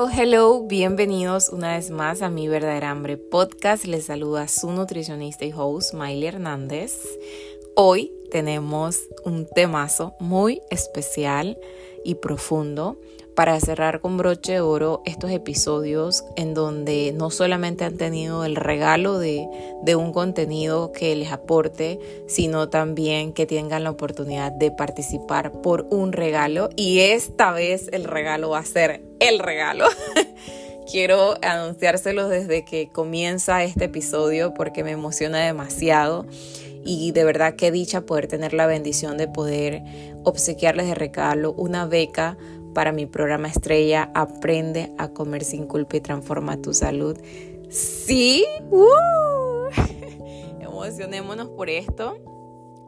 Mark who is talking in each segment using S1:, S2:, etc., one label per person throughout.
S1: Hello, hello, bienvenidos una vez más a Mi Verdadera Hambre Podcast. Les saluda su nutricionista y host, Miley Hernández. Hoy tenemos un temazo muy especial y profundo para cerrar con broche de oro estos episodios en donde no solamente han tenido el regalo de, un contenido que les aporte, sino también que tengan la oportunidad de participar por un regalo y esta vez el regalo va a ser el regalo. Quiero anunciárselo desde que comienza este episodio porque me emociona demasiado y de verdad qué dicha poder tener la bendición de poder obsequiarles de regalo una beca para mi programa estrella Aprende a comer sin culpa y transforma tu salud. Sí, emocionémonos por esto,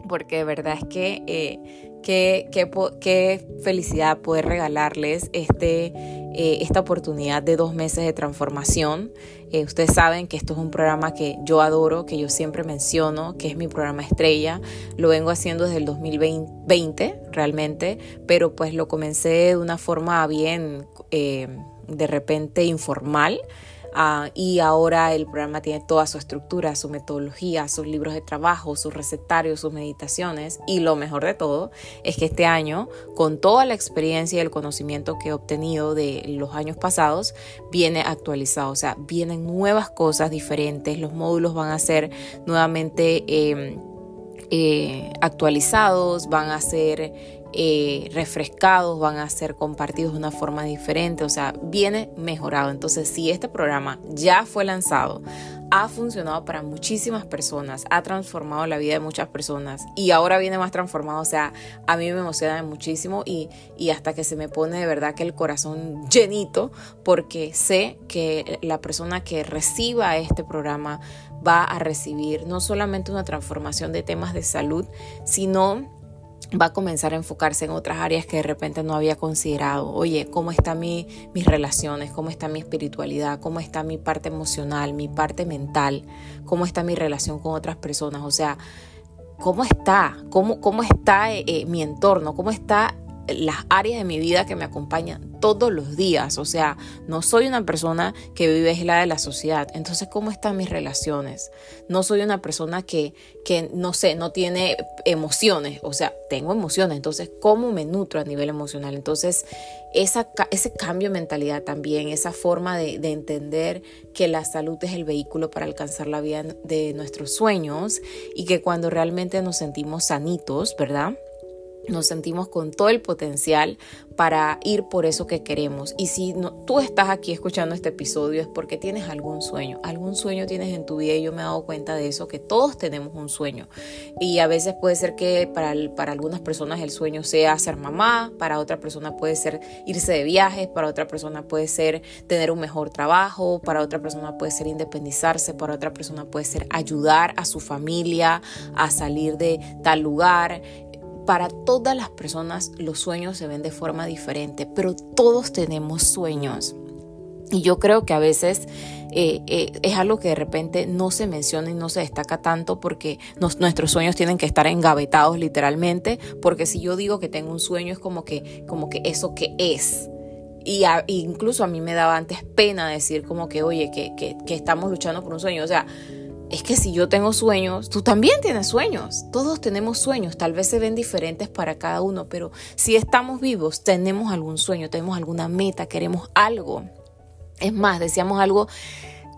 S1: porque de verdad es que eh, Qué, qué, felicidad poder regalarles este, eh, esta oportunidad de dos meses de transformación. Eh, ustedes saben que esto es un programa que yo adoro, que yo siempre menciono, que es mi programa estrella. Lo vengo haciendo desde el 2020 realmente, pero pues lo comencé de una forma bien eh, de repente informal. Ah, y ahora el programa tiene toda su estructura, su metodología, sus libros de trabajo, sus recetarios, sus meditaciones. Y lo mejor de todo es que este año, con toda la experiencia y el conocimiento que he obtenido de los años pasados, viene actualizado. O sea, vienen nuevas cosas diferentes. Los módulos van a ser nuevamente em, eh, actualizados, van a ser eh, refrescados, van a ser compartidos de una forma diferente, o sea, viene mejorado. Entonces, si este programa ya fue lanzado, ha funcionado para muchísimas personas, ha transformado la vida de muchas personas y ahora viene más transformado, o sea, a mí me emociona muchísimo y, y hasta que se me pone de verdad que el corazón llenito porque sé que la persona que reciba este programa va a recibir no solamente una transformación de temas de salud, sino va a comenzar a enfocarse en otras áreas que de repente no había considerado. Oye, ¿cómo están mi, mis relaciones? ¿Cómo está mi espiritualidad? ¿Cómo está mi parte emocional, mi parte mental? ¿Cómo está mi relación con otras personas? O sea, ¿cómo está? ¿Cómo, cómo está eh, eh, mi entorno? ¿Cómo está las áreas de mi vida que me acompañan todos los días. O sea, no soy una persona que vive aislada de la sociedad. Entonces, ¿cómo están mis relaciones? No soy una persona que, que, no sé, no tiene emociones. O sea, tengo emociones. Entonces, ¿cómo me nutro a nivel emocional? Entonces, ese cambio de mentalidad también, esa forma de, de entender que la salud es el vehículo para alcanzar la vida de nuestros sueños y que cuando realmente nos sentimos sanitos, ¿verdad? Nos sentimos con todo el potencial para ir por eso que queremos. Y si no, tú estás aquí escuchando este episodio es porque tienes algún sueño, algún sueño tienes en tu vida y yo me he dado cuenta de eso, que todos tenemos un sueño. Y a veces puede ser que para, para algunas personas el sueño sea ser mamá, para otra persona puede ser irse de viajes, para otra persona puede ser tener un mejor trabajo, para otra persona puede ser independizarse, para otra persona puede ser ayudar a su familia a salir de tal lugar para todas las personas los sueños se ven de forma diferente, pero todos tenemos sueños. Y yo creo que a veces eh, eh, es algo que de repente no se menciona y no se destaca tanto porque nuestros sueños tienen que estar engavetados literalmente, porque si yo digo que tengo un sueño es como que, como que eso que es. Y incluso a mí me daba antes pena decir como que, oye, que, que, que estamos luchando por un sueño. O sea, es que si yo tengo sueños, tú también tienes sueños. Todos tenemos sueños, tal vez se ven diferentes para cada uno, pero si estamos vivos, tenemos algún sueño, tenemos alguna meta, queremos algo. Es más, deseamos algo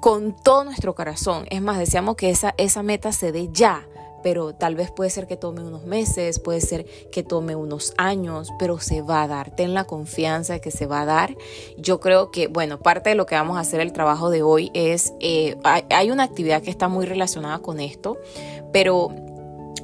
S1: con todo nuestro corazón. Es más, deseamos que esa, esa meta se dé ya pero tal vez puede ser que tome unos meses, puede ser que tome unos años, pero se va a dar. Ten la confianza de que se va a dar. Yo creo que, bueno, parte de lo que vamos a hacer el trabajo de hoy es, eh, hay, una actividad que está muy relacionada con esto, pero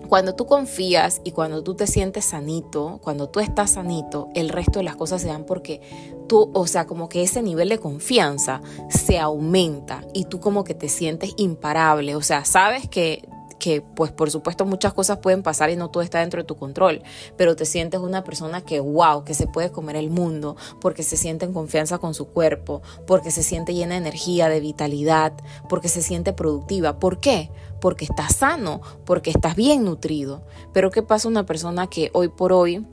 S1: cuando tú confías y cuando tú te sientes sanito, cuando tú estás sanito, el resto de las cosas se dan porque tú, o sea, como que ese nivel de confianza se aumenta y tú como que te sientes imparable, o sea, sabes que que pues por supuesto muchas cosas pueden pasar y no todo está dentro de tu control, pero te sientes una persona que wow, que se puede comer el mundo, porque se siente en confianza con su cuerpo, porque se siente llena de energía, de vitalidad, porque se siente productiva. ¿Por qué? Porque estás sano, porque estás bien nutrido. Pero ¿qué pasa una persona que hoy por hoy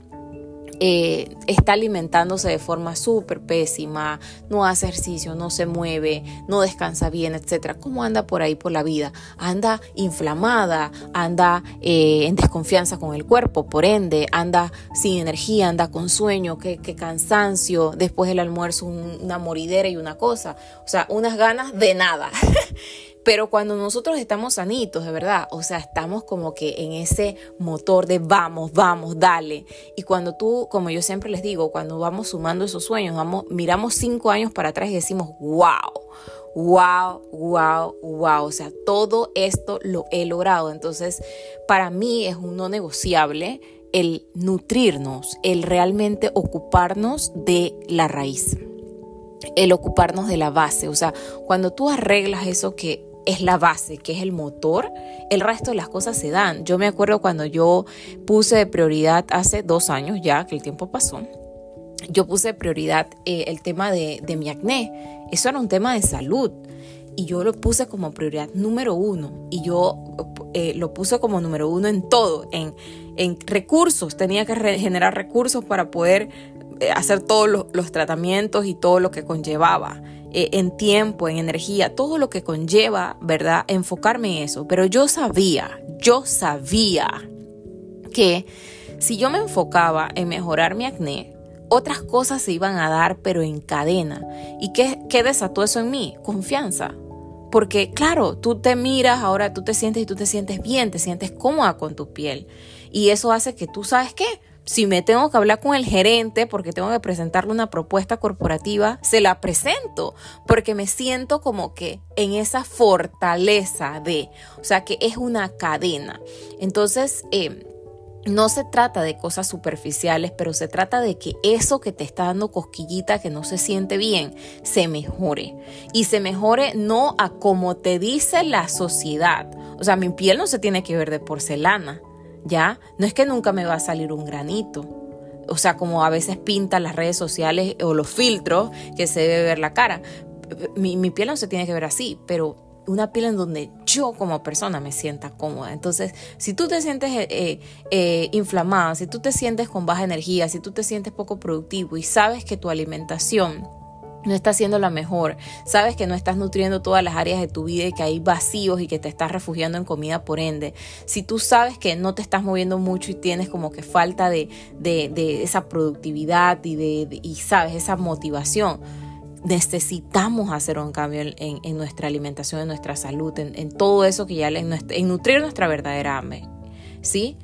S1: eh, está alimentándose de forma súper pésima, no hace ejercicio, no se mueve, no descansa bien, etc. ¿Cómo anda por ahí por la vida? Anda inflamada, anda eh, en desconfianza con el cuerpo, por ende, anda sin energía, anda con sueño, qué, cansancio, después del almuerzo una moridera y una cosa, o sea, unas ganas de nada. Pero cuando nosotros estamos sanitos, de verdad, o sea, estamos como que en ese motor de vamos, vamos, dale. Y cuando tú, como yo siempre les digo, cuando vamos sumando esos sueños, vamos, miramos cinco años para atrás y decimos, wow, wow, wow, wow. O sea, todo esto lo he logrado. Entonces, para mí es un no negociable el nutrirnos, el realmente ocuparnos de la raíz el ocuparnos de la base. O sea, cuando tú arreglas eso que es la base, que es el motor, el resto de las cosas se dan. Yo me acuerdo cuando yo puse de prioridad hace dos años ya, que el tiempo pasó, yo puse de prioridad eh, el tema de, mi acné. Eso era un tema de salud y yo lo puse como prioridad número uno y yo eh, lo puse como número uno en todo, en, en recursos, tenía que generar recursos para poder eh, hacer todos los tratamientos y todo lo que conllevaba. Eh, en tiempo, en energía, todo lo que conlleva, ¿verdad? Enfocarme en eso. Pero yo sabía, yo sabía que si yo me enfocaba en mejorar mi acné, otras cosas se iban a dar, pero en cadena. ¿Y qué, qué desató eso en mí? Confianza. Porque claro, tú te miras, ahora tú te sientes y tú te sientes bien, te sientes cómoda con tu piel. Y eso hace que tú sabes qué, si me tengo que hablar con el gerente porque tengo que presentarle una propuesta corporativa, se la presento porque me siento como que en esa fortaleza de, o sea, que es una cadena. Entonces, eh, no se trata de cosas superficiales, pero se trata de que eso que te está dando cosquillita, que no se siente bien, se mejore. Y se mejore no a como te dice la sociedad. O sea, mi piel no se tiene que ver de porcelana. ¿Ya? No es que nunca me va a salir un granito. O sea, como a veces pintan las redes sociales o los filtros que se debe ver la cara. Mi, piel no se tiene que ver así, pero una piel en donde yo como persona me sienta cómoda. Entonces, si tú te sientes eh, eh, inflamada, si tú te sientes con baja energía, si tú te sientes poco productivo y sabes que tu alimentación no estás siendo la mejor, sabes que no estás nutriendo todas las áreas de tu vida y que hay vacíos y que te estás refugiando en comida por ende, si tú sabes que no te estás moviendo mucho y tienes como que falta de, esa productividad y de, y sabes, esa motivación, necesitamos hacer un cambio en, nuestra alimentación, en nuestra salud, en, todo eso que ya en, en nutrir nuestra verdadera hambre, ¿sí?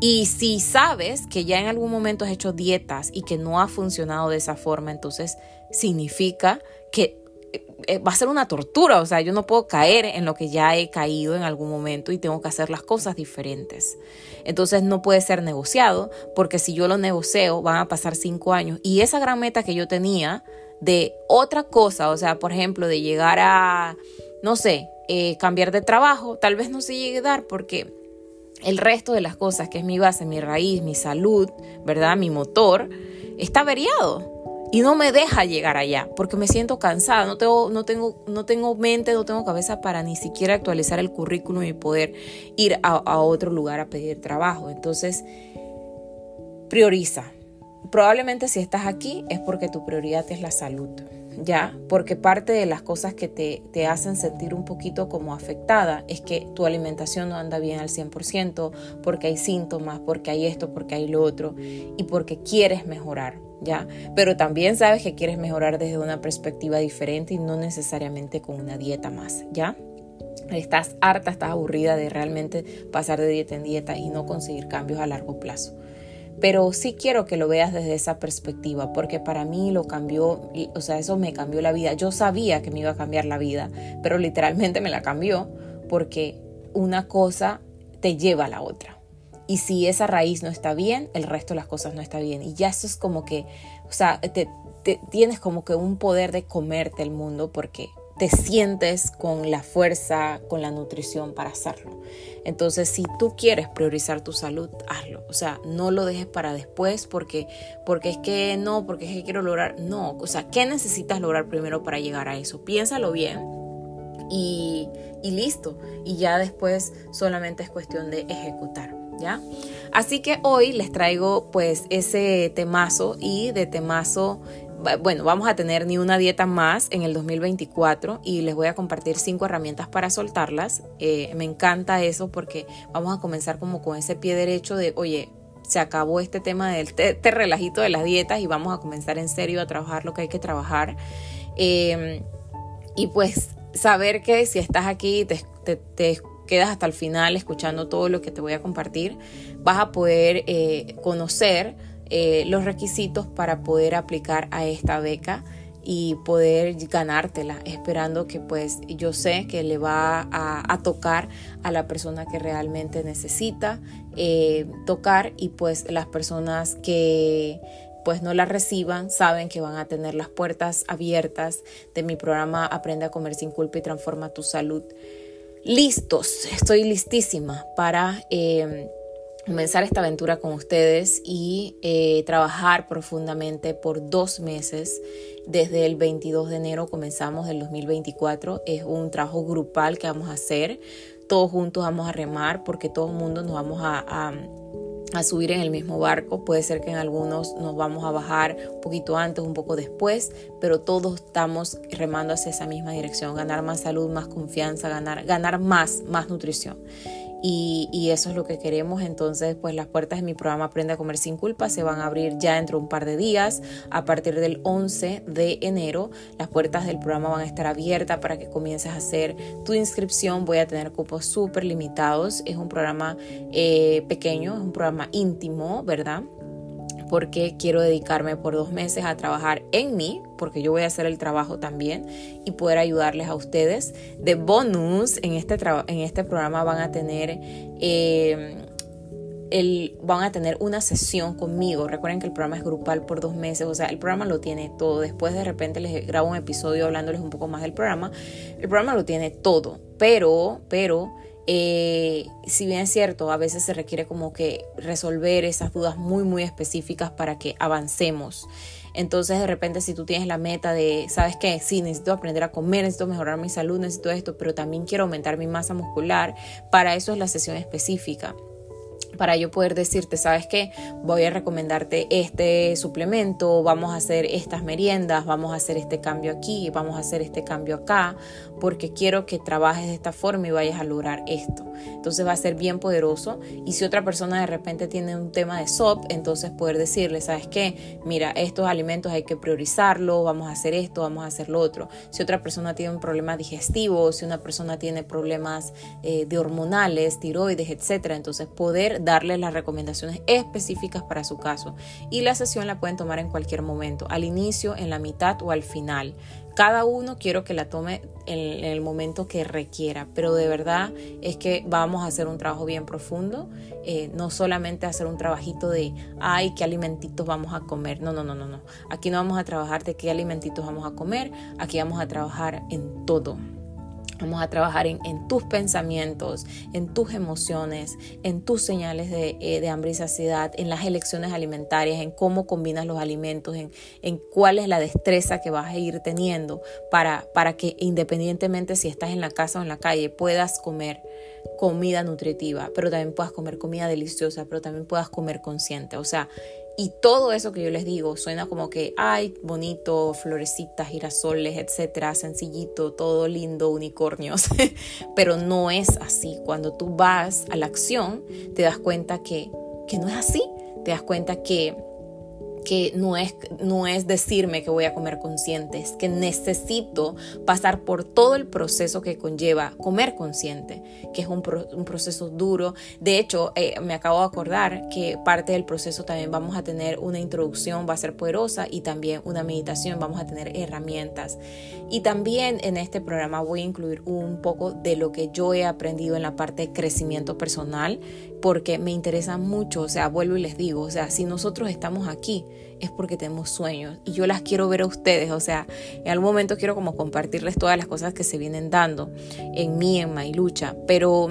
S1: Y si sabes que ya en algún momento has hecho dietas y que no ha funcionado de esa forma, entonces significa que eh, eh, va a ser una tortura, o sea, yo no puedo caer en lo que ya he caído en algún momento y tengo que hacer las cosas diferentes. Entonces no puede ser negociado, porque si yo lo negocio van a pasar cinco años y esa gran meta que yo tenía de otra cosa, o sea, por ejemplo, de llegar a, no sé, eh, cambiar de trabajo, tal vez no se llegue a dar porque el resto de las cosas, que es mi base, mi raíz, mi salud, ¿verdad? Mi motor, está averiado. Y no me deja llegar allá porque me siento cansada, no tengo, no, tengo, no tengo mente, no tengo cabeza para ni siquiera actualizar el currículum y poder ir a, a otro lugar a pedir trabajo. Entonces, prioriza. Probablemente si estás aquí es porque tu prioridad es la salud. ¿ya? Porque parte de las cosas que te, hacen sentir un poquito como afectada es que tu alimentación no anda bien al 100%, porque hay síntomas, porque hay esto, porque hay lo otro, y porque quieres mejorar, ¿ya? Pero también sabes que quieres mejorar desde una perspectiva diferente y no necesariamente con una dieta más, ¿ya? Estás harta, estás aburrida de realmente pasar de dieta en dieta y no conseguir cambios a largo plazo pero sí quiero que lo veas desde esa perspectiva, porque para mí lo cambió, o sea, eso me cambió la vida. Yo sabía que me iba a cambiar la vida, pero literalmente me la cambió porque una cosa te lleva a la otra. Y si esa raíz no está bien, el resto de las cosas no está bien. Y ya eso es como que, o sea, te, tienes como que un poder de comerte el mundo porque te sientes con la fuerza, con la nutrición para hacerlo. Entonces, si tú quieres priorizar tu salud, hazlo. O sea, no lo dejes para después porque, porque es que no, porque es que quiero lograr. No, o sea, ¿qué necesitas lograr primero para llegar a eso? Piénsalo bien y, y listo. Y ya después solamente es cuestión de ejecutar. Así que hoy les traigo pues ese temazo y de temazo bueno, vamos a tener ni una dieta más en el 2024 y les voy a compartir cinco herramientas para soltarlas. Eh, me encanta eso porque vamos a comenzar como con ese pie derecho de, oye, se acabó este tema del este relajito de las dietas y vamos a comenzar en serio a trabajar lo que hay que trabajar. Em, y pues saber que si estás aquí, te, te, quedas hasta el final escuchando todo lo que te voy a compartir, vas a poder eh, conocer eh, los requisitos para poder aplicar a esta beca y poder ganártela, esperando que pues yo sé que le va a, tocar a la persona que realmente necesita eh, tocar y pues las personas que pues no la reciban saben que van a tener las puertas abiertas de mi programa Aprende a comer sin culpa y transforma tu salud. Listos, estoy listísima para... Eh, comenzar esta aventura con ustedes y eh, trabajar profundamente por dos meses. Desde el 22 de enero comenzamos del 2024. Es un trabajo grupal que vamos a hacer. Todos juntos vamos a remar porque todo el mundo nos vamos a subir en el mismo barco. Puede ser que en algunos nos vamos a bajar un poquito antes, un poco después, pero todos estamos remando hacia esa misma dirección. Ganar más salud, más confianza, ganar, ganar más, más nutrición. Y, eso es lo que queremos. Entonces, pues las puertas de mi programa Aprende a Comer sin Culpa se van a abrir ya dentro de un par de días. A partir del 11 de enero, las puertas del programa van a estar abiertas para que comiences a hacer tu inscripción. Voy a tener cupos súper limitados. Es un programa eh, pequeño, es un programa íntimo, ¿verdad? Porque quiero dedicarme por dos meses a trabajar en mí, porque yo voy a hacer el trabajo también y poder ayudarles a ustedes. De bonus, en este, en este programa van a tener... Em, el, van a tener una sesión conmigo. Recuerden que el programa es grupal por dos meses, o sea, el programa lo tiene todo. Después de repente les grabo un episodio hablándoles un poco más del programa. El programa lo tiene todo, pero, pero eh, si bien es cierto, a veces se requiere como que resolver esas dudas muy, muy específicas para que avancemos. Entonces, de repente, si tú tienes la meta de, ¿sabes qué? Sí, necesito aprender a comer, necesito mejorar mi salud, necesito esto, pero también quiero aumentar mi masa muscular, para eso es la sesión específica para yo poder decirte, sabes qué, voy a recomendarte este suplemento, vamos a hacer estas meriendas, vamos a hacer este cambio aquí, vamos a hacer este cambio acá, porque quiero que trabajes de esta forma y vayas a lograr esto. Entonces va a ser bien poderoso y si otra persona de repente tiene un tema de SOP, entonces poder decirle, sabes qué, mira, estos alimentos hay que priorizarlo, vamos a hacer esto, vamos a hacer lo otro. Si otra persona tiene un problema digestivo, si una persona tiene problemas eh, de hormonales, tiroides, etcétera, entonces poder darles las recomendaciones específicas para su caso. Y la sesión la pueden tomar en cualquier momento, al inicio, en la mitad o al final. Cada uno quiero que la tome en, el momento que requiera, pero de verdad es que vamos a hacer un trabajo bien profundo, eh, no solamente hacer un trabajito de, ay, qué alimentitos vamos a comer. No, no, no, no, no. Aquí no vamos a trabajar de qué alimentitos vamos a comer, aquí vamos a trabajar en todo. Vamos a trabajar en, tus pensamientos, en tus emociones, en tus señales de, eh, de, hambre y saciedad, en las elecciones alimentarias, en cómo combinas los alimentos, en, en, cuál es la destreza que vas a ir teniendo para, para que independientemente si estás en la casa o en la calle puedas comer comida nutritiva, pero también puedas comer comida deliciosa, pero también puedas comer consciente. O sea, y todo eso que yo les digo suena como que, ay, bonito, florecitas, girasoles, etcétera, sencillito, todo lindo, unicornios. Pero no es así. Cuando tú vas a la acción, te das cuenta que, que no es así. Te das cuenta que que no es, no es decirme que voy a comer consciente, es que necesito pasar por todo el proceso que conlleva comer consciente, que es un, proceso duro. De hecho, eh, me acabo de acordar que parte del proceso también vamos a tener una introducción, va a ser poderosa, y también una meditación, vamos a tener herramientas. Y también en este programa voy a incluir un poco de lo que yo he aprendido en la parte de crecimiento personal, porque me interesa mucho, o sea, vuelvo y les digo, o sea, si nosotros estamos aquí es porque tenemos sueños y yo las quiero ver a ustedes, o sea, en algún momento quiero como compartirles todas las cosas que se vienen dando en mí, en mi lucha, pero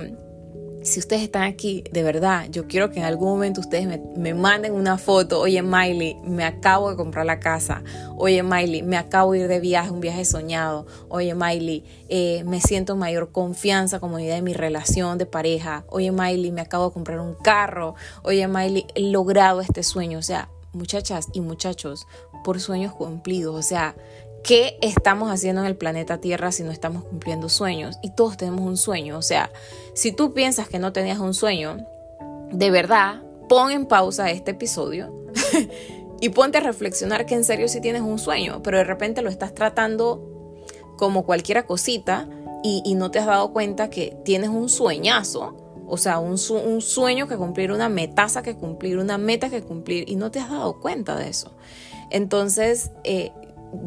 S1: si ustedes están aquí, de verdad, yo quiero que en algún momento ustedes me, manden una foto. Oye, Miley, me acabo de comprar la casa. Oye, Miley, me acabo de ir de viaje, un viaje soñado. Oye, Miley, eh, me siento mayor confianza como idea de mi relación de pareja. Oye, Miley, me acabo de comprar un carro. Oye, Miley, he logrado este sueño. O sea, muchachas y muchachos, por sueños cumplidos. O sea, ¿qué estamos haciendo en el planeta Tierra si no estamos cumpliendo sueños? Y todos tenemos un sueño. O sea, si tú piensas que no tenías un sueño, de verdad, pon en pausa este episodio y ponte a reflexionar que en serio sí tienes un sueño, pero de repente lo estás tratando como cualquier cosita y, no te has dado cuenta que tienes un sueñazo. O sea, un, un, sueño que cumplir, una metaza que cumplir, una meta que cumplir, y no te has dado cuenta de eso. Entonces, eh,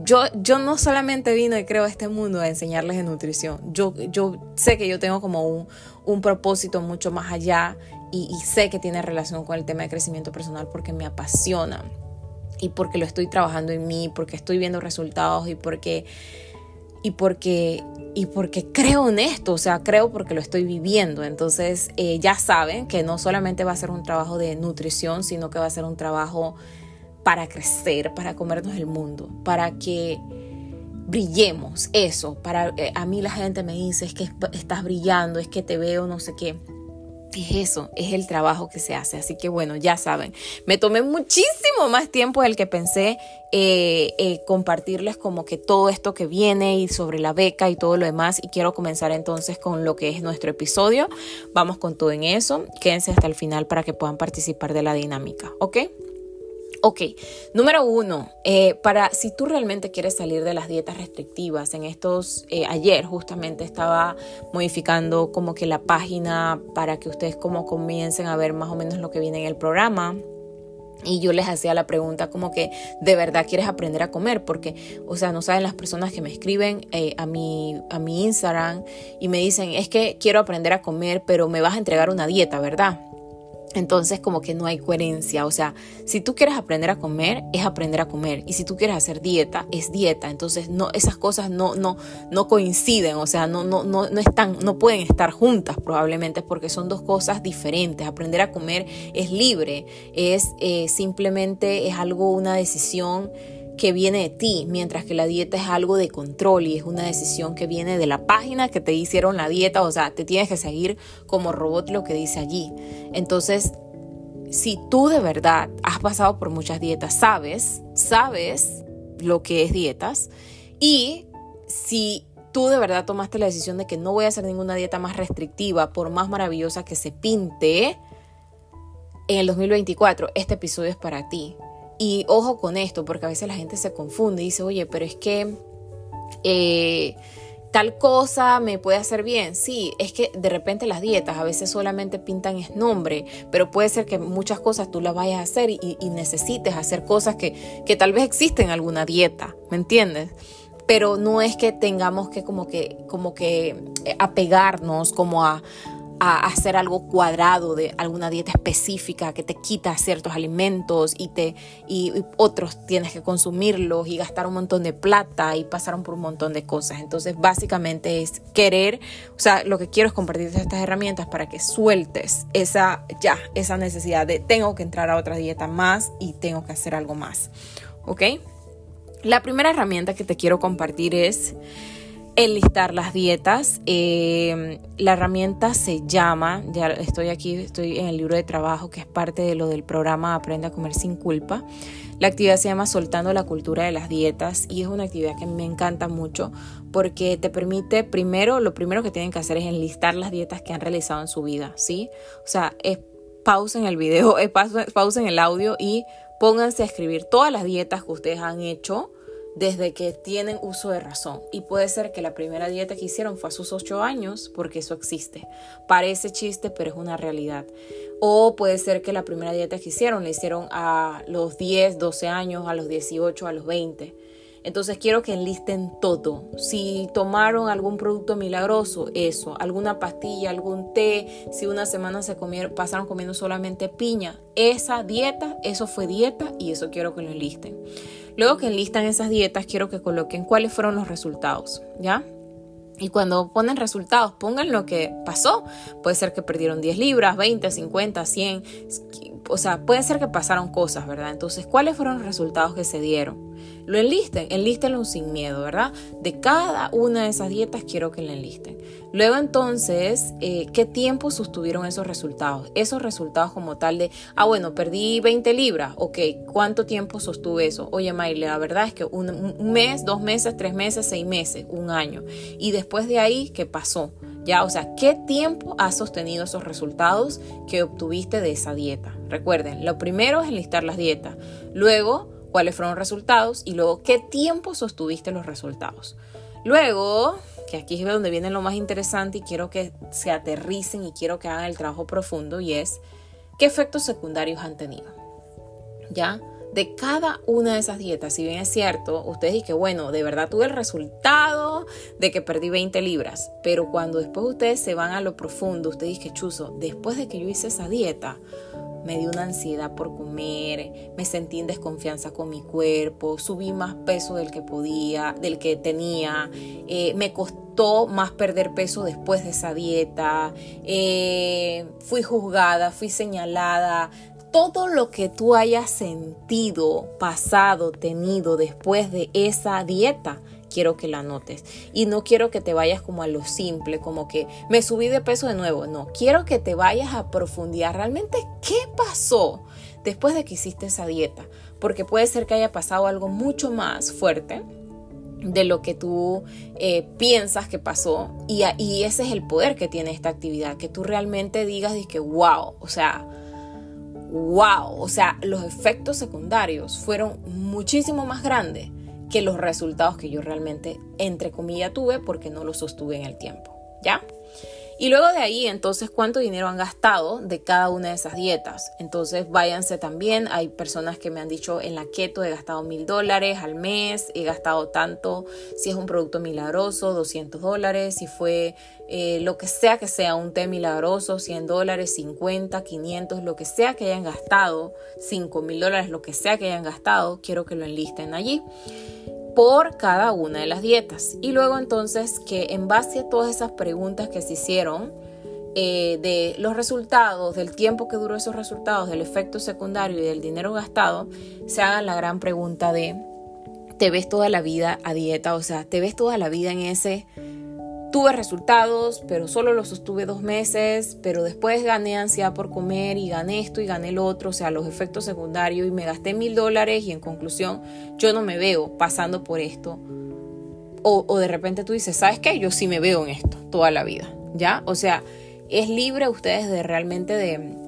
S1: yo, yo no solamente vino y creo a este mundo a enseñarles de nutrición. Yo, yo sé que yo tengo como un, un propósito mucho más allá y, sé que tiene relación con el tema de crecimiento personal porque me apasiona y porque lo estoy trabajando en mí, porque estoy viendo resultados y porque y porque y porque creo en esto, o sea, creo porque lo estoy viviendo. Entonces, eh, ya saben que no solamente va a ser un trabajo de nutrición, sino que va a ser un trabajo para crecer, para comernos el mundo, para que brillemos, eso, para eh, a mí la gente me dice es que estás brillando, es que te veo, no sé qué. Es eso, es el trabajo que se hace. Así que bueno, ya saben, me tomé muchísimo más tiempo del que pensé eh, eh, compartirles como que todo esto que viene y sobre la beca y todo lo demás. Y quiero comenzar entonces con lo que es nuestro episodio. Vamos con todo en eso. Quédense hasta el final para que puedan participar de la dinámica, ¿ok? Ok, número uno, eh, para si tú realmente quieres salir de las dietas restrictivas, en estos, eh, ayer justamente estaba modificando como que la página para que ustedes como comiencen a ver más o menos lo que viene en el programa. Y yo les hacía la pregunta como que de verdad quieres aprender a comer, porque, o sea, no saben las personas que me escriben eh, a, mi, a mi Instagram y me dicen, es que quiero aprender a comer, pero me vas a entregar una dieta, ¿verdad? Entonces como que no hay coherencia, o sea, si tú quieres aprender a comer, es aprender a comer, y si tú quieres hacer dieta, es dieta. Entonces no esas cosas no no no coinciden, o sea, no no no no están no pueden estar juntas probablemente porque son dos cosas diferentes. Aprender a comer es libre, es eh, simplemente es algo una decisión que viene de ti, mientras que la dieta es algo de control y es una decisión que viene de la página que te hicieron la dieta, o sea, te tienes que seguir como robot lo que dice allí. Entonces, si tú de verdad has pasado por muchas dietas, sabes, sabes lo que es dietas y si tú de verdad tomaste la decisión de que no voy a hacer ninguna dieta más restrictiva, por más maravillosa que se pinte, en el 2024 este episodio es para ti. Y ojo con esto, porque a veces la gente se confunde y dice, oye, pero es que eh, tal cosa me puede hacer bien. Sí, es que de repente las dietas a veces solamente pintan es nombre, pero puede ser que muchas cosas tú las vayas a hacer y, necesites hacer cosas que, que tal vez existen en alguna dieta, ¿me entiendes? Pero no es que tengamos que como que, como que eh, apegarnos como a a hacer algo cuadrado de alguna dieta específica que te quita ciertos alimentos y te y, otros tienes que consumirlos y gastar un montón de plata y pasar por un montón de cosas. Entonces, básicamente es querer, o sea, lo que quiero es compartirte estas herramientas para que sueltes esa ya, esa necesidad de tengo que entrar a otra dieta más y tengo que hacer algo más. ¿Ok? La primera herramienta que te quiero compartir es enlistar las dietas. Eh, la herramienta se llama, ya estoy aquí, estoy en el libro de trabajo que es parte de lo del programa Aprende a comer sin culpa. La actividad se llama Soltando la cultura de las dietas y es una actividad que me encanta mucho porque te permite, primero, lo primero que tienen que hacer es enlistar las dietas que han realizado en su vida, ¿sí? O sea, es pausen el video, es pausen el audio y pónganse a escribir todas las dietas que ustedes han hecho desde que tienen uso de razón. Y puede ser que la primera dieta que hicieron fue a sus 8 años, porque eso existe. Parece chiste, pero es una realidad. O puede ser que la primera dieta que hicieron la hicieron a los 10, 12 años, a los 18, a los 20. Entonces quiero que enlisten todo. Si tomaron algún producto milagroso, eso, alguna pastilla, algún té, si una semana se comieron, pasaron comiendo solamente piña, esa dieta, eso fue dieta y eso quiero que lo enlisten. Luego que enlistan esas dietas, quiero que coloquen cuáles fueron los resultados, ¿ya? Y cuando ponen resultados, pongan lo que pasó. Puede ser que perdieron 10 libras, 20, 50, 100. O sea, puede ser que pasaron cosas, ¿verdad? Entonces, ¿cuáles fueron los resultados que se dieron? Lo enlisten, enlístenlo sin miedo, ¿verdad? De cada una de esas dietas quiero que la enlisten. Luego entonces, eh, ¿qué tiempo sostuvieron esos resultados? Esos resultados como tal de, ah, bueno, perdí 20 libras, ok, ¿cuánto tiempo sostuve eso? Oye, Maile, la verdad es que un, un mes, dos meses, tres meses, seis meses, un año. Y después de ahí, ¿qué pasó? Ya, o sea, ¿qué tiempo has sostenido esos resultados que obtuviste de esa dieta? Recuerden, lo primero es enlistar las dietas. Luego, cuáles fueron los resultados y luego qué tiempo sostuviste los resultados. Luego, que aquí es donde viene lo más interesante y quiero que se aterricen y quiero que hagan el trabajo profundo y es qué efectos secundarios han tenido. ¿Ya? De cada una de esas dietas, si bien es cierto, ustedes dicen que bueno, de verdad tuve el resultado de que perdí 20 libras, pero cuando después ustedes se van a lo profundo, ustedes dicen que chuzo, después de que yo hice esa dieta, me dio una ansiedad por comer, me sentí en desconfianza con mi cuerpo, subí más peso del que podía, del que tenía, eh, me costó más perder peso después de esa dieta, eh, fui juzgada, fui señalada. Todo lo que tú hayas sentido, pasado, tenido después de esa dieta, quiero que la notes. Y no quiero que te vayas como a lo simple, como que me subí de peso de nuevo. No, quiero que te vayas a profundizar realmente qué pasó después de que hiciste esa dieta. Porque puede ser que haya pasado algo mucho más fuerte de lo que tú eh, piensas que pasó y, y, ese es el poder que tiene esta actividad, que tú realmente digas y que wow, o sea, wow, o sea, los efectos secundarios fueron muchísimo más grandes que los resultados que yo realmente, entre comillas, tuve porque no los sostuve en el tiempo. ¿Ya? Y luego de ahí, entonces, ¿cuánto dinero han gastado de cada una de esas dietas? Entonces, váyanse también. Hay personas que me han dicho en la keto he gastado mil dólares al mes, he gastado tanto, si es un producto milagroso, 200 dólares, si fue eh, lo que sea que sea un té milagroso, 100 dólares, 50, 500, lo que sea que hayan gastado, 5 mil dólares, lo que sea que hayan gastado, quiero que lo enlisten allí por cada una de las dietas. Y luego entonces que en base a todas esas preguntas que se hicieron, eh, de los resultados, del tiempo que duró esos resultados, del efecto secundario y del dinero gastado, se hagan la gran pregunta de, ¿te ves toda la vida a dieta? O sea, ¿te ves toda la vida en ese Tuve resultados, pero solo los sostuve dos meses, pero después gané ansiedad por comer y gané esto y gané lo otro, o sea, los efectos secundarios y me gasté mil dólares y en conclusión yo no me veo pasando por esto. O, o, de repente tú dices, ¿sabes qué? Yo sí me veo en esto toda la vida, ¿ya? O sea, es libre ustedes de realmente de,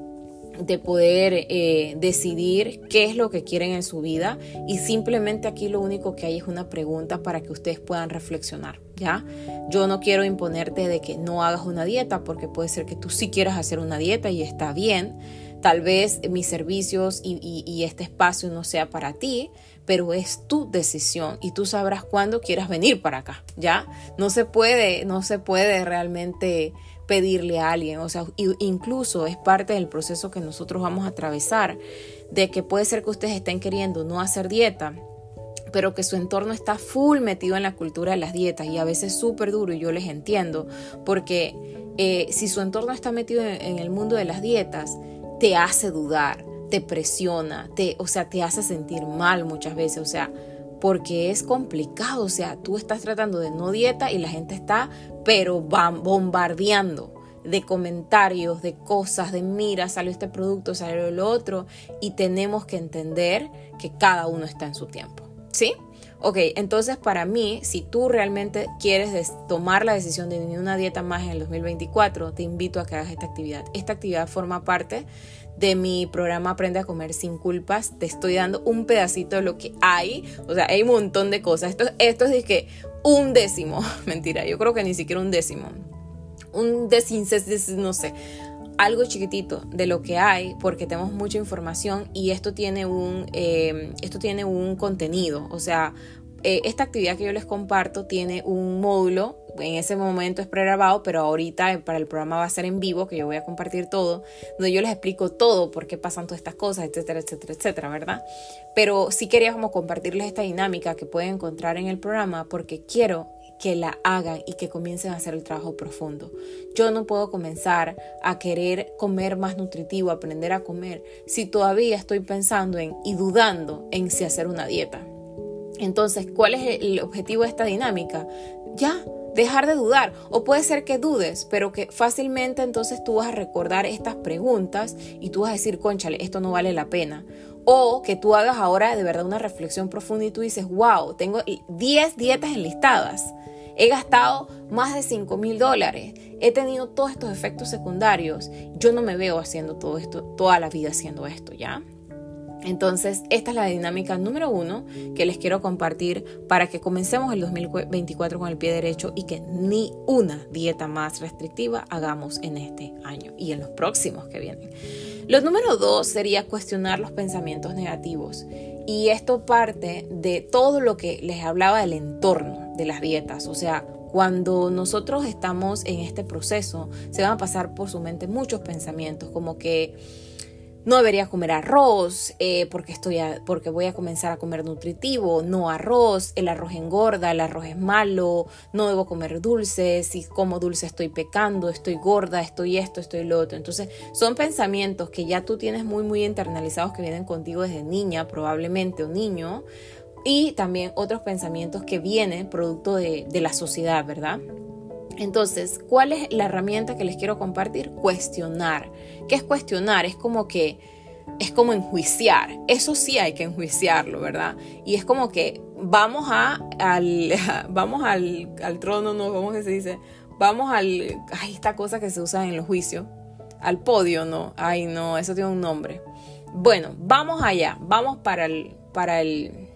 S1: de poder eh, decidir qué es lo que quieren en su vida y simplemente aquí lo único que hay es una pregunta para que ustedes puedan reflexionar, ¿ya? Yo no quiero imponerte de que no hagas una dieta porque puede ser que tú sí quieras hacer una dieta y está bien, tal vez mis servicios y, y este espacio no sea para ti, pero es tu decisión y tú sabrás cuándo quieras venir para acá, ¿ya? No se puede, no se puede realmente pedirle a alguien, o sea, incluso es parte del proceso que nosotros vamos a atravesar, de que puede ser que ustedes estén queriendo no hacer dieta, pero que su entorno está full metido en la cultura de las dietas y a veces súper duro y yo les entiendo, porque eh, si su entorno está metido en, el mundo de las dietas, te hace dudar, te presiona, te, o sea, te hace sentir mal muchas veces, o sea, porque es complicado, o sea, tú estás tratando de no dieta y la gente está, pero bombardeando de comentarios, de cosas, de mira, salió este producto, salió el otro, y tenemos que entender que cada uno está en su tiempo, ¿sí? Ok, entonces para mí, si tú realmente quieres tomar la decisión de una dieta más en el 2024, te invito a que hagas esta actividad. Esta actividad forma parte de mi programa Aprende a comer sin culpas. Te estoy dando un pedacito de lo que hay. O sea, hay un montón de cosas. Esto, esto es de que un décimo. Mentira, yo creo que ni siquiera un décimo. Un décimo, no sé. Algo chiquitito de lo que hay, porque tenemos mucha información y esto tiene un, eh, esto tiene un contenido. O sea, eh, esta actividad que yo les comparto tiene un módulo, en ese momento es pregrabado, pero ahorita para el programa va a ser en vivo, que yo voy a compartir todo, donde yo les explico todo, por qué pasan todas estas cosas, etcétera, etcétera, etcétera, ¿verdad? Pero sí quería como compartirles esta dinámica que pueden encontrar en el programa porque quiero que la hagan y que comiencen a hacer el trabajo profundo. Yo no puedo comenzar a querer comer más nutritivo, aprender a comer, si todavía estoy pensando en y dudando en si hacer una dieta. Entonces, ¿cuál es el objetivo de esta dinámica? Ya, dejar de dudar. O puede ser que dudes, pero que fácilmente entonces tú vas a recordar estas preguntas y tú vas a decir, conchale, esto no vale la pena. O que tú hagas ahora de verdad una reflexión profunda y tú dices, wow, tengo 10 dietas enlistadas. He gastado más de 5 mil dólares. He tenido todos estos efectos secundarios. Yo no me veo haciendo todo esto, toda la vida haciendo esto, ¿ya? Entonces, esta es la dinámica número uno que les quiero compartir para que comencemos el 2024 con el pie derecho y que ni una dieta más restrictiva hagamos en este año y en los próximos que vienen. Lo número dos sería cuestionar los pensamientos negativos. Y esto parte de todo lo que les hablaba del entorno de las dietas. O sea, cuando nosotros estamos en este proceso, se van a pasar por su mente muchos pensamientos, como que no debería comer arroz eh, porque, estoy porque voy a comenzar a comer nutritivo, no arroz, el arroz engorda, el arroz es malo, no debo comer dulces, si como dulce estoy pecando, estoy gorda, estoy esto, estoy lo otro. Entonces son pensamientos que ya tú tienes muy, muy internalizados que vienen contigo desde niña probablemente o niño y también otros pensamientos que vienen producto de, de la sociedad, ¿verdad? Entonces, ¿cuál es la herramienta que les quiero compartir? Cuestionar. ¿Qué es cuestionar? Es como que es como enjuiciar. Eso sí hay que enjuiciarlo, ¿verdad? Y es como que vamos a al vamos al, al trono, no, ¿cómo que se dice? Vamos al ay, esta cosa que se usa en los juicios, al podio, no. Ay, no, eso tiene un nombre. Bueno, vamos allá, vamos para el para el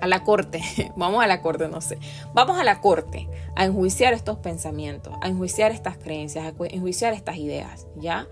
S1: a la corte, vamos a la corte, no sé, vamos a la corte a enjuiciar estos pensamientos, a enjuiciar estas creencias, a enjuiciar estas ideas, ¿ya?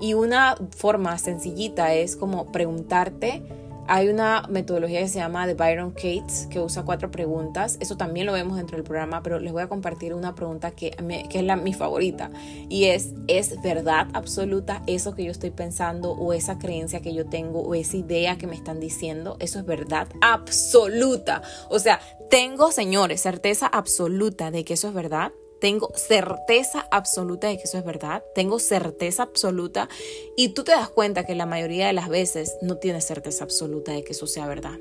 S1: Y una forma sencillita es como preguntarte hay una metodología que se llama The Byron Cates, que usa cuatro preguntas. Eso también lo vemos dentro del programa, pero les voy a compartir una pregunta que, que es la, mi favorita. Y es, ¿es verdad absoluta eso que yo estoy pensando o esa creencia que yo tengo o esa idea que me están diciendo? Eso es verdad absoluta. O sea, tengo, señores, certeza absoluta de que eso es verdad tengo certeza absoluta de que eso es verdad, tengo certeza absoluta y tú te das cuenta que la mayoría de las veces no tienes certeza absoluta de que eso sea verdad.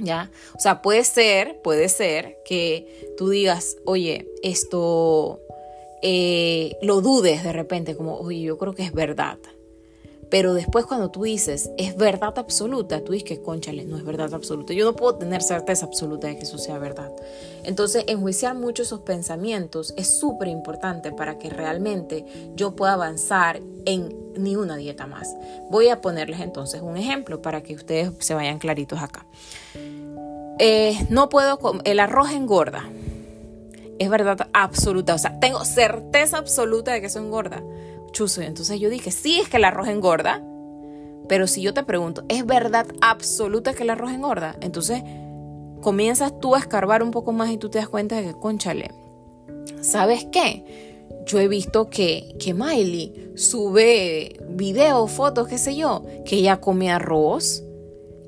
S1: ¿Ya? O sea, puede ser, puede ser que tú digas, oye, esto eh, lo dudes de repente, como, oye, yo creo que es verdad. Pero después cuando tú dices, es verdad absoluta, tú dices conchale, no es verdad absoluta. Yo no puedo tener certeza absoluta de que eso sea verdad. Entonces, enjuiciar mucho esos pensamientos es súper importante para que realmente yo pueda avanzar en ni una dieta más. Voy a ponerles entonces un ejemplo para que ustedes se vayan claritos acá. Eh, no puedo, el arroz engorda. Es verdad absoluta, o sea, tengo certeza absoluta de que eso engorda chuzo. entonces yo dije, sí, es que el arroz engorda. Pero si yo te pregunto, ¿es verdad absoluta que el arroz engorda? Entonces comienzas tú a escarbar un poco más y tú te das cuenta de que, conchale, ¿sabes qué? Yo he visto que, que Miley sube videos, fotos, qué sé yo, que ella come arroz.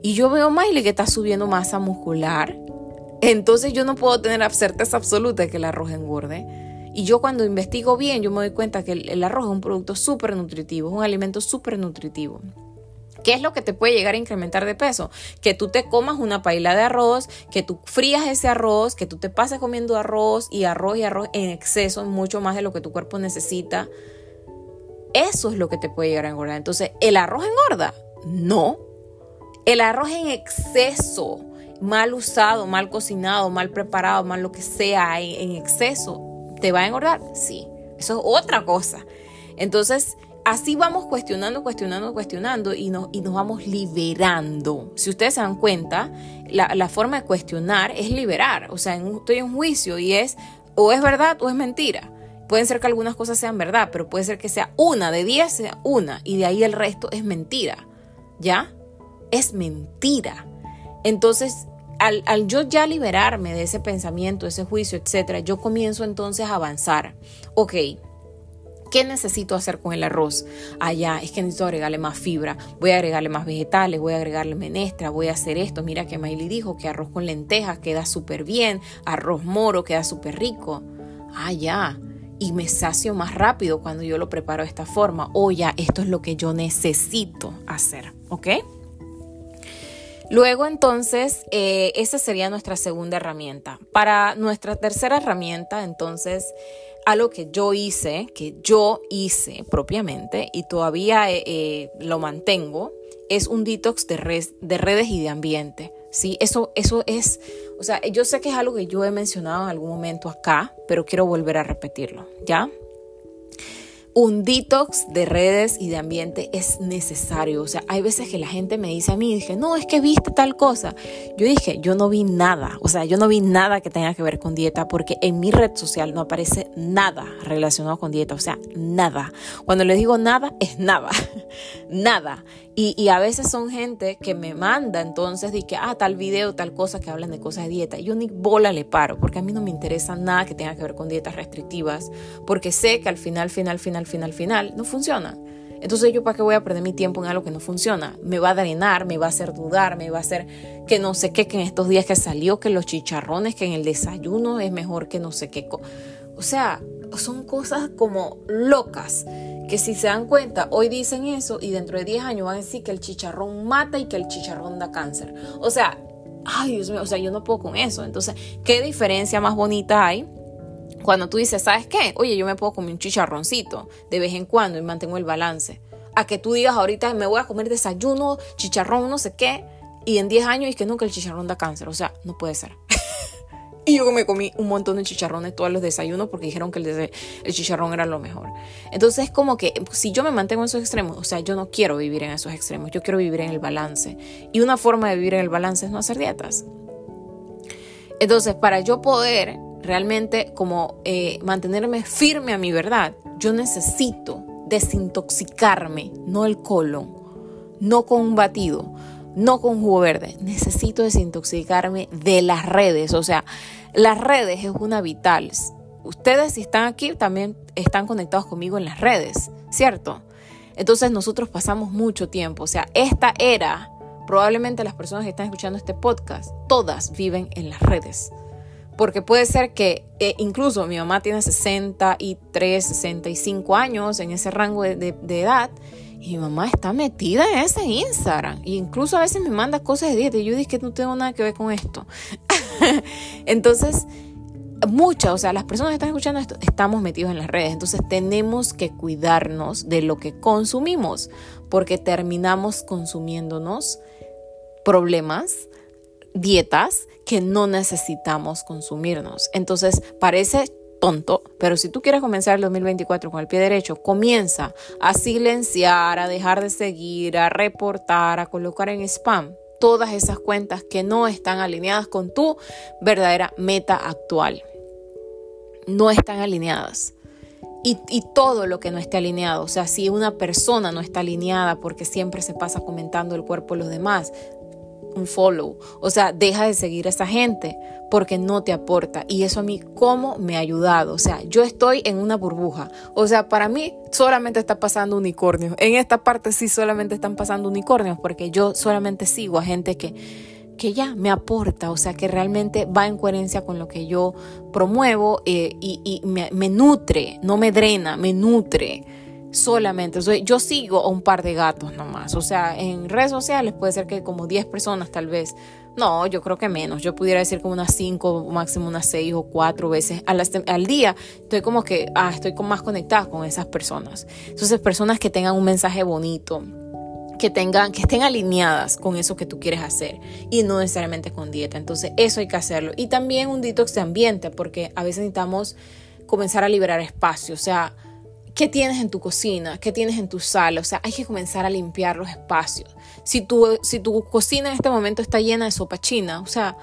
S1: Y yo veo a Miley que está subiendo masa muscular. Entonces yo no puedo tener certeza absoluta de que el arroz engorde. Y yo cuando investigo bien, yo me doy cuenta que el, arroz es un producto súper nutritivo, es un alimento súper nutritivo. ¿Qué es lo que te puede llegar a incrementar de peso? Que tú te comas una paila de arroz, que tú frías ese arroz, que tú te pases comiendo arroz y arroz y arroz en exceso, mucho más de lo que tu cuerpo necesita. Eso es lo que te puede llegar a engordar. Entonces, ¿el arroz engorda? No. El arroz en exceso, mal usado, mal cocinado, mal preparado, mal lo que sea, en exceso, ¿Te va a engordar? Sí, eso es otra cosa. Entonces, así vamos cuestionando, cuestionando, cuestionando y, y nos vamos liberando. Si ustedes se dan cuenta, la, forma de cuestionar es liberar. O sea, estoy en juicio y es o es verdad o es mentira. Pueden ser que algunas cosas sean verdad, pero puede ser que sea una de diez, sea una, y de ahí el resto es mentira. ¿Ya? Es mentira. Entonces, al, yo ya liberarme de ese pensamiento, ese juicio, etcétera, yo comienzo entonces a avanzar. Ok, ¿Qué necesito hacer con el arroz? Allá, ah, es que necesito agregarle más fibra, voy a agregarle más vegetales, voy a agregarle menestra, voy a hacer esto. Mira que Miley dijo que arroz con lentejas queda súper bien, arroz moro queda súper rico. Ah, ya. Y me sacio más rápido cuando yo lo preparo de esta forma. O ya, esto es lo que yo necesito hacer, ¿ok? Luego entonces, eh, esa sería nuestra segunda herramienta. Para nuestra tercera herramienta, entonces, algo que yo hice, que yo hice propiamente y todavía eh, eh, lo mantengo, es un detox de, de redes y de ambiente. ¿sí? Eso, eso es, o sea, yo sé que es algo que yo he mencionado en algún momento acá, pero quiero volver a repetirlo, ¿ya? Un detox de redes y de ambiente es necesario. O sea, hay veces que la gente me dice a mí, dije, no, es que viste tal cosa. Yo dije, yo no vi nada. O sea, yo no vi nada que tenga que ver con dieta porque en mi red social no aparece nada relacionado con dieta. O sea, nada. Cuando les digo nada, es nada. nada. Y, a veces son gente que me manda entonces de que, ah, tal video, tal cosa que hablan de cosas de dieta. Yo ni bola le paro porque a mí no me interesa nada que tenga que ver con dietas restrictivas porque sé que al final, final, final, final, final no funciona. Entonces yo para qué voy a perder mi tiempo en algo que no funciona. Me va a drenar, me va a hacer dudar, me va a hacer que no sé qué, que en estos días que salió, que los chicharrones, que en el desayuno es mejor que no sé qué. O sea, son cosas como locas que si se dan cuenta, hoy dicen eso y dentro de 10 años van a decir que el chicharrón mata y que el chicharrón da cáncer. O sea, ay Dios mío, o sea, yo no puedo con eso. Entonces, ¿qué diferencia más bonita hay? Cuando tú dices, ¿sabes qué? Oye, yo me puedo comer un chicharroncito de vez en cuando y mantengo el balance. A que tú digas ahorita me voy a comer desayuno, chicharrón, no sé qué, y en 10 años y que nunca el chicharrón da cáncer. O sea, no puede ser. Y yo me comí un montón de chicharrones todos los desayunos porque dijeron que el, chicharrón era lo mejor. Entonces es como que si yo me mantengo en esos extremos, o sea, yo no quiero vivir en esos extremos, yo quiero vivir en el balance. Y una forma de vivir en el balance es no hacer dietas. Entonces, para yo poder realmente como eh, mantenerme firme a mi verdad, yo necesito desintoxicarme, no el colon, no con un batido, no con jugo verde. Necesito desintoxicarme de las redes. O sea, las redes es una vital. Ustedes si están aquí también están conectados conmigo en las redes, ¿cierto? Entonces nosotros pasamos mucho tiempo. O sea, esta era, probablemente las personas que están escuchando este podcast, todas viven en las redes. Porque puede ser que eh, incluso mi mamá tiene 63, 65 años en ese rango de, de edad y mi mamá está metida en ese Instagram. E incluso a veces me manda cosas de dieta. Y yo dije que no tengo nada que ver con esto. Entonces, muchas, o sea, las personas que están escuchando esto, estamos metidos en las redes. Entonces, tenemos que cuidarnos de lo que consumimos. Porque terminamos consumiéndonos problemas, dietas que no necesitamos consumirnos. Entonces, parece tonto, pero si tú quieres comenzar el 2024 con el pie derecho, comienza a silenciar, a dejar de seguir, a reportar, a colocar en spam todas esas cuentas que no están alineadas con tu verdadera meta actual. No están alineadas. Y, y, todo lo que no esté alineado. O sea, si una persona no está alineada porque siempre se pasa comentando el cuerpo de los demás, un follow. O sea, deja de seguir a esa gente porque no te aporta. Y eso a mí, ¿cómo me ha ayudado? O sea, yo estoy en una burbuja. O sea, para mí solamente está pasando unicornios. En esta parte sí solamente están pasando unicornios porque yo solamente sigo a gente que, que ya me aporta, o sea, que realmente va en coherencia con lo que yo promuevo eh, y, me, me nutre, no me drena, me nutre solamente. yo sigo a un par de gatos nomás. O sea, en redes sociales puede ser que como 10 personas tal vez. No, yo creo que menos. Yo pudiera decir como unas 5, máximo unas 6 o 4 veces al, día. Estoy como que, ah, estoy más conectada con esas personas. Entonces, personas que tengan un mensaje bonito, que tengan, que estén alineadas con eso que tú quieres hacer y no necesariamente con dieta. Entonces, eso hay que hacerlo. Y también un detox de ambiente, porque a veces necesitamos comenzar a liberar espacio. O sea, ¿Qué tienes en tu cocina? ¿Qué tienes en tu sala? O sea, hay que comenzar a limpiar los espacios. Si tu, si tu cocina en este momento está llena de sopa china, o sea,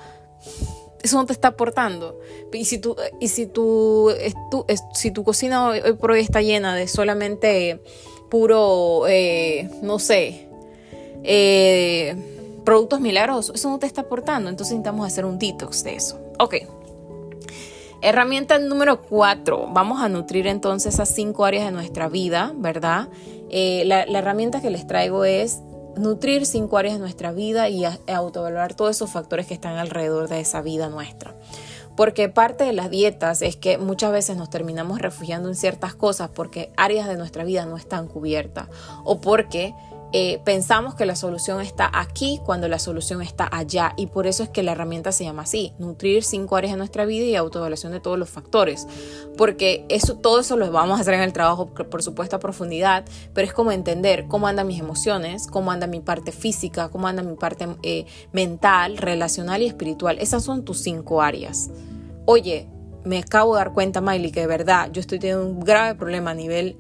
S1: eso no te está aportando. Y si tu, y si tu, si tu cocina hoy, por hoy está llena de solamente puro, eh, no sé, eh, productos milagrosos, eso no te está aportando. Entonces necesitamos hacer un detox de eso. Ok. Herramienta número cuatro. Vamos a nutrir entonces esas cinco áreas de nuestra vida, ¿verdad? Eh, la, herramienta que les traigo es nutrir cinco áreas de nuestra vida y autovalorar todos esos factores que están alrededor de esa vida nuestra. Porque parte de las dietas es que muchas veces nos terminamos refugiando en ciertas cosas porque áreas de nuestra vida no están cubiertas o porque eh, pensamos que la solución está aquí cuando la solución está allá y por eso es que la herramienta se llama así, nutrir cinco áreas de nuestra vida y autoevaluación de todos los factores, porque eso, todo eso lo vamos a hacer en el trabajo, por supuesto a profundidad, pero es como entender cómo andan mis emociones, cómo anda mi parte física, cómo anda mi parte eh, mental, relacional y espiritual. Esas son tus cinco áreas. Oye, me acabo de dar cuenta, Miley, que de verdad yo estoy teniendo un grave problema a nivel...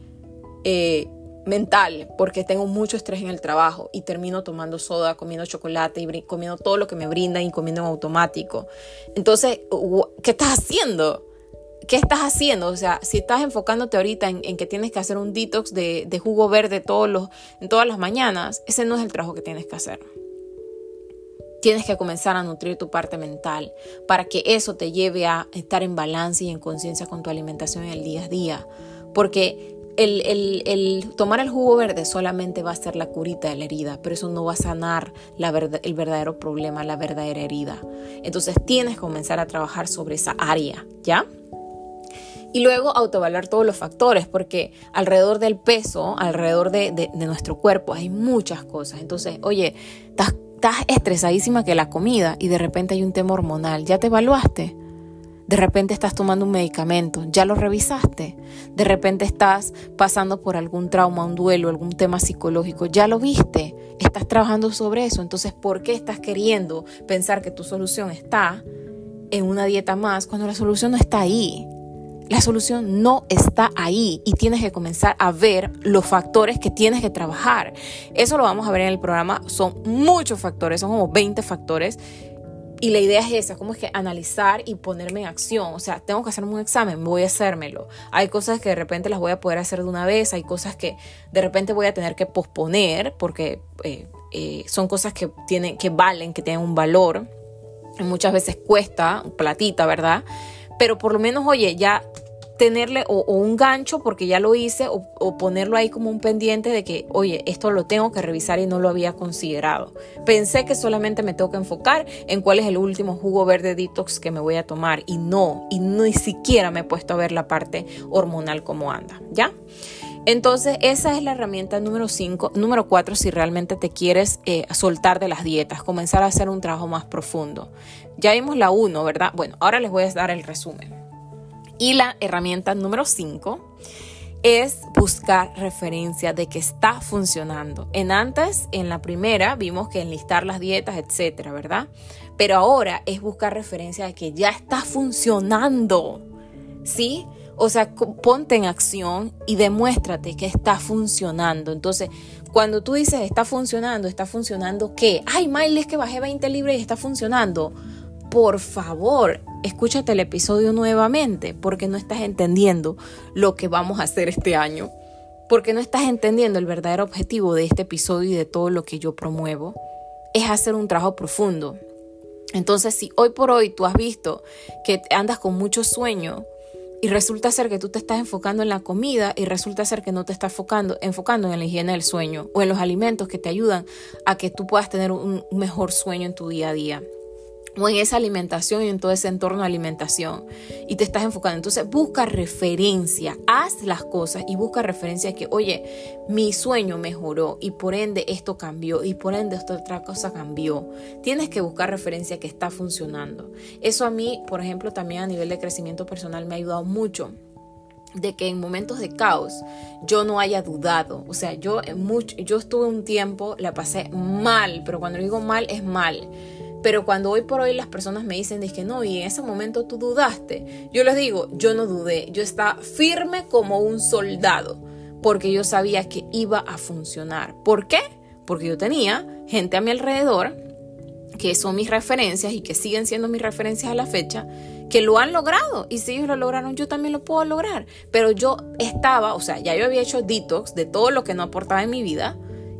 S1: Eh, mental porque tengo mucho estrés en el trabajo y termino tomando soda, comiendo chocolate y comiendo todo lo que me brindan y comiendo en automático. Entonces, ¿qué estás haciendo? ¿Qué estás haciendo? O sea, si estás enfocándote ahorita en, que tienes que hacer un detox de, jugo verde todos los, en todas las mañanas, ese no es el trabajo que tienes que hacer. Tienes que comenzar a nutrir tu parte mental para que eso te lleve a estar en balance y en conciencia con tu alimentación en el día a día. Porque el, tomar el jugo verde solamente va a ser la curita de la herida, pero eso no va a sanar la el verdadero problema, la verdadera herida. Entonces tienes que comenzar a trabajar sobre esa área, ¿ya? Y luego autoevaluar todos los factores, porque alrededor del peso, alrededor de, de nuestro cuerpo, hay muchas cosas. Entonces, oye, estás, estás estresadísima que la comida y de repente hay un tema hormonal. ¿Ya te evaluaste? De repente estás tomando un medicamento, ya lo revisaste. De repente estás pasando por algún trauma, un duelo, algún tema psicológico, ya lo viste. Estás trabajando sobre eso. Entonces, ¿por qué estás queriendo pensar que tu solución está en una dieta más cuando la solución no está ahí? La solución no está ahí y tienes que comenzar a ver los factores que tienes que trabajar. Eso lo vamos a ver en el programa. Son muchos factores, son como 20 factores y la idea es esa, como es que analizar y ponerme en acción. O sea, tengo que hacerme un examen, voy a hacérmelo. Hay cosas que de repente las voy a poder hacer de una vez, hay cosas que de repente voy a tener que posponer porque eh, eh, son cosas que, tienen, que valen, que tienen un valor. Muchas veces cuesta platita, ¿verdad? Pero por lo menos, oye, ya tenerle o, un gancho porque ya lo hice o, ponerlo ahí como un pendiente de que, oye, esto lo tengo que revisar y no lo había considerado. Pensé que solamente me tengo que enfocar en cuál es el último jugo verde detox que me voy a tomar y no, y ni siquiera me he puesto a ver la parte hormonal como anda, ¿ya? Entonces, esa es la herramienta número 5. Número 4, si realmente te quieres eh, soltar de las dietas, comenzar a hacer un trabajo más profundo. Ya vimos la 1, ¿verdad? Bueno, ahora les voy a dar el resumen. Y la herramienta número 5 es buscar referencia de que está funcionando. En antes, en la primera, vimos que enlistar las dietas, etcétera, ¿verdad? Pero ahora es buscar referencia de que ya está funcionando. ¿Sí? O sea, ponte en acción y demuéstrate que está funcionando. Entonces, cuando tú dices está funcionando, está funcionando qué? Ay, Miley, es que bajé 20 libras y está funcionando. Por favor, escúchate el episodio nuevamente porque no estás entendiendo lo que vamos a hacer este año, porque no estás entendiendo el verdadero objetivo de este episodio y de todo lo que yo promuevo, es hacer un trabajo profundo. Entonces, si hoy por hoy tú has visto que andas con mucho sueño y resulta ser que tú te estás enfocando en la comida y resulta ser que no te estás enfocando, enfocando en la higiene del sueño o en los alimentos que te ayudan a que tú puedas tener un mejor sueño en tu día a día o en esa alimentación y en todo ese entorno de alimentación y te estás enfocando. Entonces busca referencia, haz las cosas y busca referencia que, oye, mi sueño mejoró y por ende esto cambió y por ende esta otra cosa cambió. Tienes que buscar referencia que está funcionando. Eso a mí, por ejemplo, también a nivel de crecimiento personal me ha ayudado mucho de que en momentos de caos yo no haya dudado. O sea, yo, mucho, yo estuve un tiempo, la pasé mal, pero cuando digo mal es mal pero cuando hoy por hoy las personas me dicen, que no, y en ese momento tú dudaste, yo les digo, yo no dudé, yo estaba firme como un soldado, porque yo sabía que iba a funcionar. ¿Por qué? Porque yo tenía gente a mi alrededor que son mis referencias y que siguen siendo mis referencias a la fecha, que lo han logrado. Y si ellos lo lograron, yo también lo puedo lograr. Pero yo estaba, o sea, ya yo había hecho detox de todo lo que no aportaba en mi vida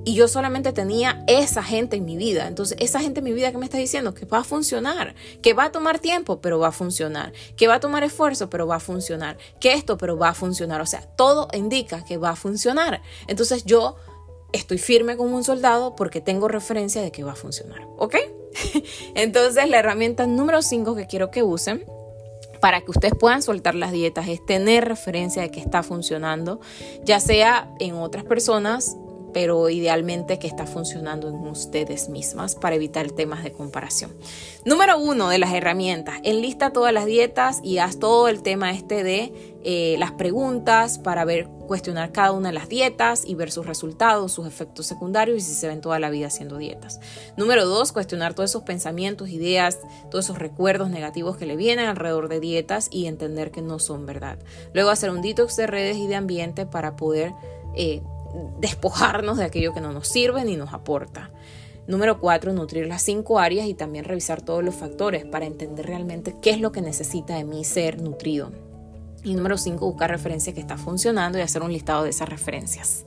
S1: y yo solamente tenía esa gente en mi vida. Entonces, esa gente en mi vida que me está diciendo que va a funcionar, que va a tomar tiempo, pero va a funcionar, que va a tomar esfuerzo, pero va a funcionar, que esto, pero va a funcionar. O sea, todo indica que va a funcionar. Entonces, yo estoy firme como un soldado porque tengo referencia de que va a funcionar. ¿Ok? Entonces, la herramienta número 5 que quiero que usen para que ustedes puedan soltar las dietas es tener referencia de que está funcionando, ya sea en otras personas pero idealmente que está funcionando en ustedes mismas para evitar temas de comparación. Número uno de las herramientas, enlista todas las dietas y haz todo el tema este de eh, las preguntas para ver, cuestionar cada una de las dietas y ver sus resultados, sus efectos secundarios y si se ven toda la vida haciendo dietas. Número dos, cuestionar todos esos pensamientos, ideas, todos esos recuerdos negativos que le vienen alrededor de dietas y entender que no son verdad. Luego hacer un detox de redes y de ambiente para poder... Eh, despojarnos de aquello que no nos sirve ni nos aporta. Número cuatro, nutrir las cinco áreas y también revisar todos los factores para entender realmente qué es lo que necesita de mí ser nutrido. Y número cinco, buscar referencias que está funcionando y hacer un listado de esas referencias.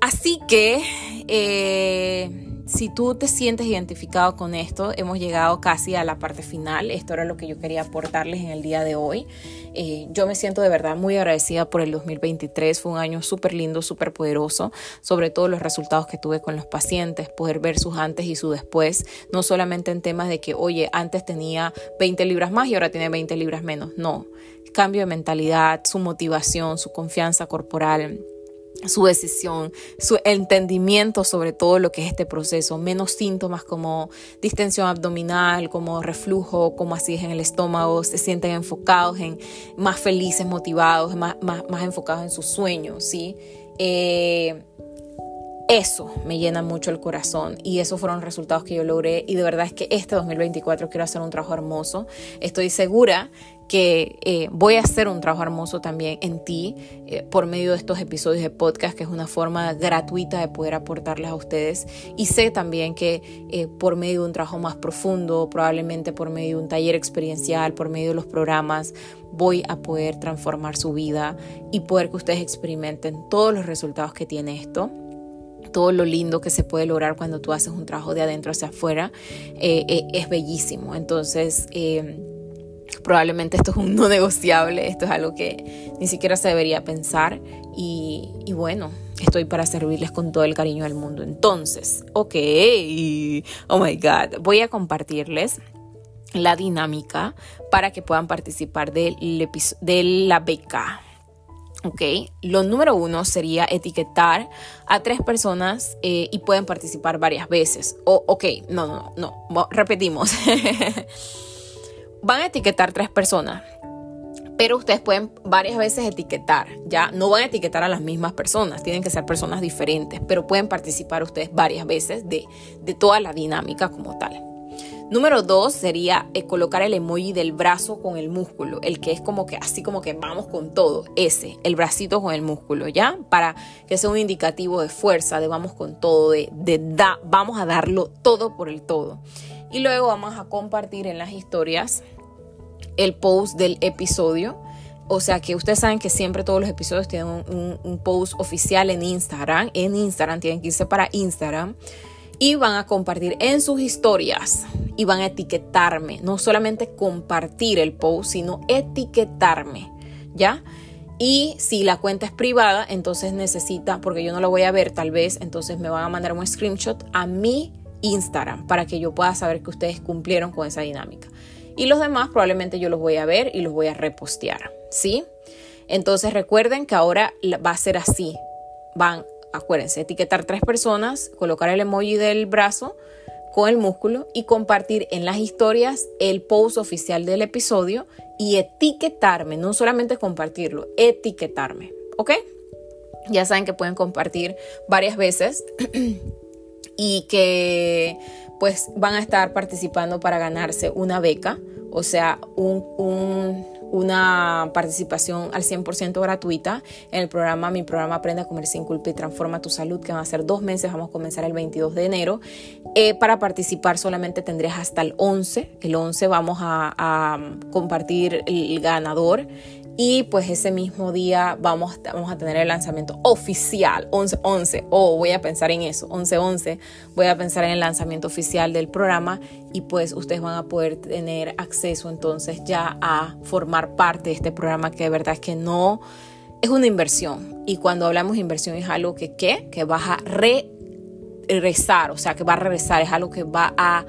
S1: Así que eh, si tú te sientes identificado con esto, hemos llegado casi a la parte final. Esto era lo que yo quería aportarles en el día de hoy. Eh, yo me siento de verdad muy agradecida por el 2023. Fue un año súper lindo, súper poderoso, sobre todo los resultados que tuve con los pacientes, poder ver sus antes y su después, no solamente en temas de que, oye, antes tenía 20 libras más y ahora tiene 20 libras menos. No, cambio de mentalidad, su motivación, su confianza corporal su decisión, su entendimiento sobre todo lo que es este proceso, menos síntomas como distensión abdominal, como reflujo, como así es en el estómago, se sienten enfocados en más felices, motivados, más, más, enfocados en sus sueños, ¿sí? Eh, eso me llena mucho el corazón y esos fueron los resultados que yo logré y de verdad es que este 2024 quiero hacer un trabajo hermoso. Estoy segura que eh, voy a hacer un trabajo hermoso también en ti eh, por medio de estos episodios de podcast, que es una forma gratuita de poder aportarles a ustedes. Y sé también que eh, por medio de un trabajo más profundo, probablemente por medio de un taller experiencial, por medio de los programas, voy a poder transformar su vida y poder que ustedes experimenten todos los resultados que tiene esto todo lo lindo que se puede lograr cuando tú haces un trabajo de adentro hacia afuera es bellísimo. Entonces, probablemente esto es un no negociable, esto es algo que ni siquiera se debería pensar y, bueno, estoy para servirles con todo el cariño del mundo. Entonces, ok, oh my god, voy a compartirles la dinámica para que puedan participar de la beca. Ok, lo número uno sería etiquetar a tres personas eh, y pueden participar varias veces. O, ok, no, no, no, repetimos. van a etiquetar tres personas, pero ustedes pueden varias veces etiquetar, ya no van a etiquetar a las mismas personas, tienen que ser personas diferentes, pero pueden participar ustedes varias veces de, toda la dinámica como tal. Número dos sería eh, colocar el emoji del brazo con el músculo, el que es como que así como que vamos con todo, ese, el bracito con el músculo, ¿ya? Para que sea un indicativo de fuerza, de vamos con todo, de, de da, vamos a darlo todo por el todo. Y luego vamos a compartir en las historias el post del episodio. O sea que ustedes saben que siempre todos los episodios tienen un, post oficial en Instagram. En Instagram tienen que irse para Instagram y van a compartir en sus historias y van a etiquetarme. No solamente compartir el post, sino etiquetarme. ¿Ya? Y si la cuenta es privada, entonces necesita, porque yo no la voy a ver tal vez, entonces me van a mandar un screenshot a mi Instagram para que yo pueda saber que ustedes cumplieron con esa dinámica. Y los demás probablemente yo los voy a ver y los voy a repostear, ¿sí? Entonces recuerden que ahora va a ser así. Van, acuérdense, etiquetar tres personas, colocar el emoji del brazo con el músculo y compartir en las historias el post oficial del episodio y etiquetarme, no solamente compartirlo, etiquetarme, ¿ok? Ya saben que pueden compartir varias veces y que pues van a estar participando para ganarse una beca, o sea, una participación al 100% gratuita en el programa, mi programa Aprende a Comer sin culpa y transforma tu salud, que van a ser dos meses, vamos a comenzar el 22 de enero. Eh, para participar solamente tendrías hasta el 11, el 11 vamos a, a compartir el ganador Y pues ese mismo día vamos, vamos a tener el lanzamiento oficial, 11-11, o voy a pensar en eso, 11-11, voy a pensar en el lanzamiento oficial del programa y pues ustedes van a poder tener acceso entonces ya a formar parte de este programa que de verdad es que no es una inversión. Y cuando hablamos de inversión es algo que, ¿qué? Que vas a regresar, o sea, que va a regresar, es algo que a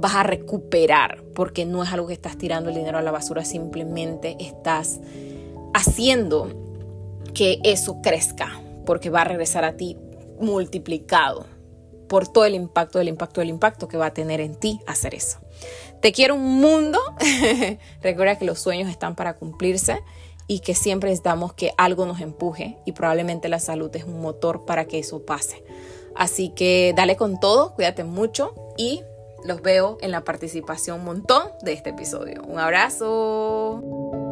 S1: vas a recuperar, porque no es algo que estás tirando el dinero a la basura, simplemente estás haciendo que eso crezca, porque va a regresar a ti multiplicado por todo el impacto del impacto del impacto que va a tener en ti hacer eso. Te quiero un mundo. Recuerda que los sueños están para cumplirse y que siempre necesitamos que algo nos empuje y probablemente la salud es un motor para que eso pase. Así que dale con todo, cuídate mucho y los veo en la participación montón de este episodio. Un abrazo.